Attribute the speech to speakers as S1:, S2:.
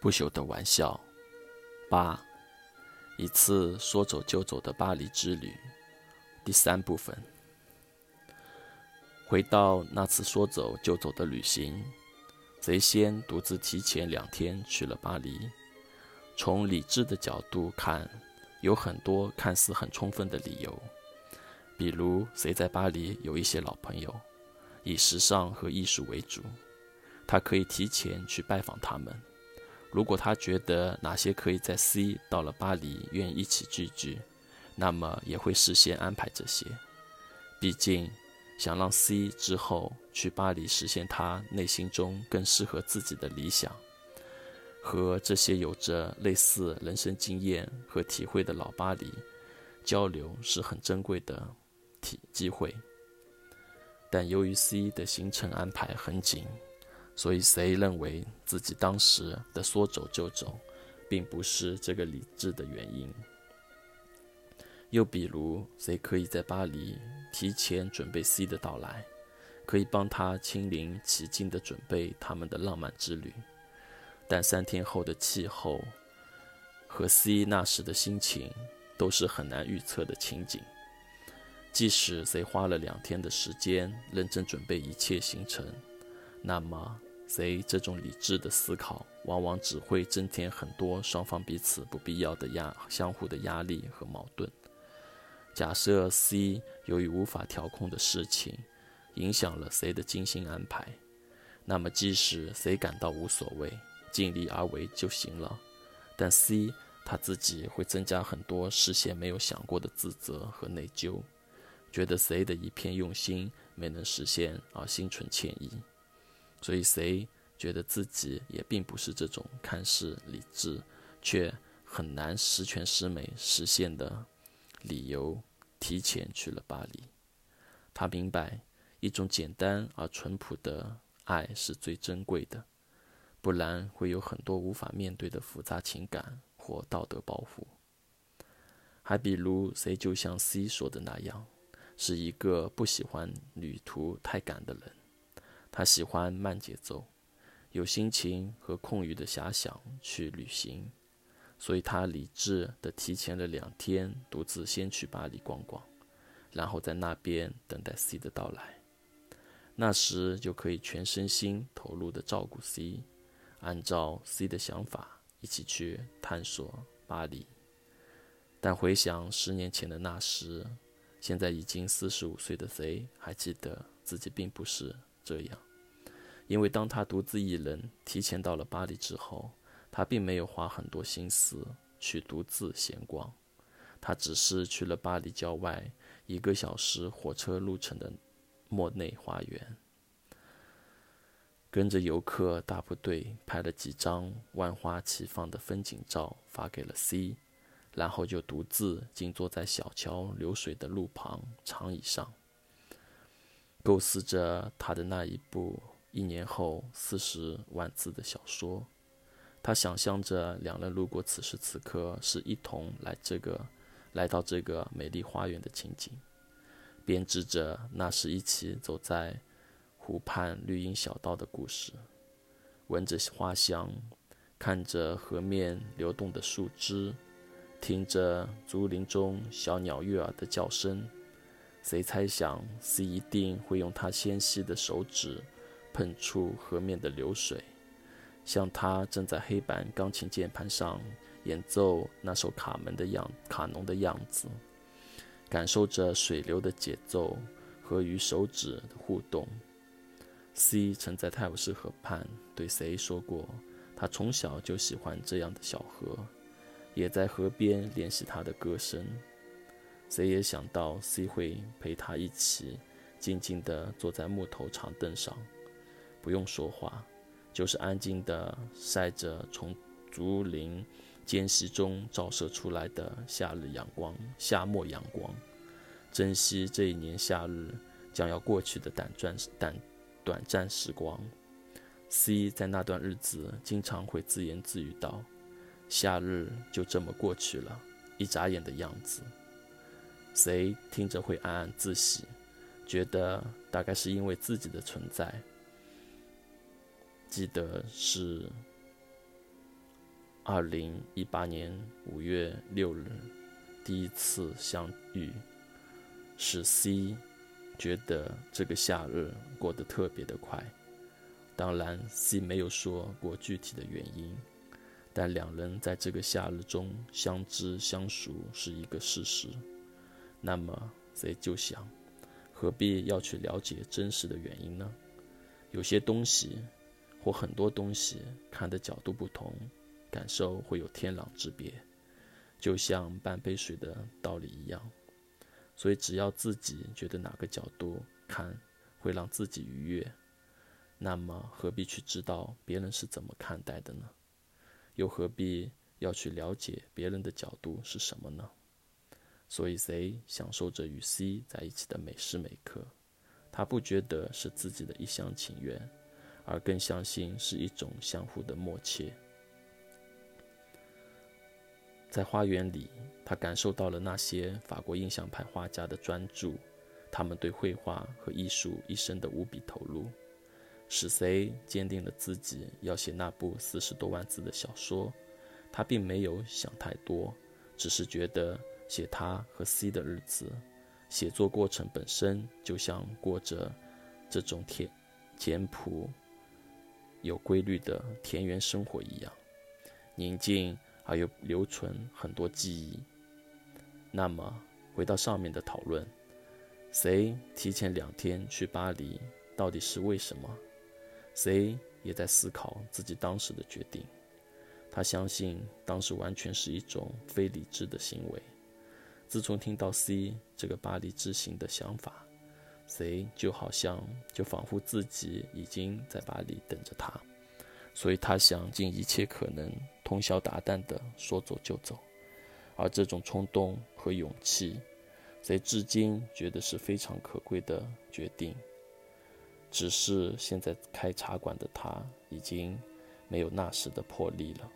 S1: 不朽的玩笑。八，一次说走就走的巴黎之旅。第三部分。回到那次说走就走的旅行，贼先独自提前两天去了巴黎。从理智的角度看，有很多看似很充分的理由，比如谁在巴黎有一些老朋友，以时尚和艺术为主，他可以提前去拜访他们。如果他觉得哪些可以在 C 到了巴黎愿意一起聚聚，那么也会事先安排这些。毕竟，想让 C 之后去巴黎实现他内心中更适合自己的理想，和这些有着类似人生经验和体会的老巴黎交流是很珍贵的体机会。但由于 C 的行程安排很紧。所以，谁认为自己当时的说走就走，并不是这个理智的原因？又比如，谁可以在巴黎提前准备 C 的到来，可以帮他亲临其境地准备他们的浪漫之旅？但三天后的气候和 C 那时的心情都是很难预测的情景。即使谁花了两天的时间认真准备一切行程，那么。谁这种理智的思考，往往只会增添很多双方彼此不必要的压、相互的压力和矛盾。假设 C 由于无法调控的事情，影响了 C 的精心安排，那么即使 C 感到无所谓，尽力而为就行了，但 C 他自己会增加很多事先没有想过的自责和内疚，觉得 C 的一片用心没能实现而心存歉意。所以，谁觉得自己也并不是这种看似理智却很难十全十美实现的理由，提前去了巴黎？他明白，一种简单而淳朴的爱是最珍贵的，不然会有很多无法面对的复杂情感或道德包袱。还比如，谁就像 C 说的那样，是一个不喜欢旅途太赶的人。他喜欢慢节奏，有心情和空余的遐想去旅行，所以他理智地提前了两天，独自先去巴黎逛逛，然后在那边等待 C 的到来。那时就可以全身心投入地照顾 C，按照 C 的想法一起去探索巴黎。但回想十年前的那时，现在已经四十五岁的 C 还记得自己并不是。这样，因为当他独自一人提前到了巴黎之后，他并没有花很多心思去独自闲逛，他只是去了巴黎郊外一个小时火车路程的莫内花园，跟着游客大部队拍了几张万花齐放的风景照发给了 C，然后就独自静坐在小桥流水的路旁长椅上。构思着他的那一部一年后四十万字的小说，他想象着两人如果此时此刻是一同来这个，来到这个美丽花园的情景，编织着那时一起走在湖畔绿荫小道的故事，闻着花香，看着河面流动的树枝，听着竹林中小鸟悦耳的叫声。谁猜想，C 一定会用他纤细的手指碰触河面的流水，像他正在黑板钢琴键盘上演奏那首卡门的样卡农的样子，感受着水流的节奏和与手指的互动。C 曾在泰晤士河畔对谁说过，他从小就喜欢这样的小河，也在河边练习他的歌声。谁也想到 C 会陪他一起静静地坐在木头长凳上，不用说话，就是安静地晒着从竹林间隙中照射出来的夏日阳光、夏末阳光，珍惜这一年夏日将要过去的短暂短短暂时光。C 在那段日子经常会自言自语道：“夏日就这么过去了，一眨眼的样子。”谁听着会暗暗自喜，觉得大概是因为自己的存在。记得是二零一八年五月六日第一次相遇，使 C 觉得这个夏日过得特别的快。当然，C 没有说过具体的原因，但两人在这个夏日中相知相熟是一个事实。那么 C 就想，何必要去了解真实的原因呢？有些东西，或很多东西，看的角度不同。感受会有天壤之别，就像半杯水的道理一样。所以，只要自己觉得哪个角度看会让自己愉悦，那么何必去知道别人是怎么看待的呢？又何必要去了解别人的角度是什么呢？所以，Z 享受着与 C 在一起的每时每刻，他不觉得是自己的一厢情愿，而更相信是一种相互的默契。在花园里，他感受到了那些法国印象派画家的专注，他们对绘画和艺术一生的无比投入，使 C 坚定了自己要写那部四十多万字的小说。他并没有想太多，只是觉得写他和 C 的日子，写作过程本身就像过着这种田简朴、有规律的田园生活一样，宁静。而又留存很多记忆。那么，回到上面的讨论，谁提前两天去巴黎，到底是为什么？谁也在思考自己当时的决定。他相信当时完全是一种非理智的行为。自从听到 C 这个巴黎之行的想法，C 就好像就仿佛自己已经在巴黎等着他。所以他想尽一切可能，通宵达旦的说走就走，而这种冲动和勇气，，C 至今觉得是非常可贵的决定。只是现在开茶馆的他，已经没有那时的魄力了。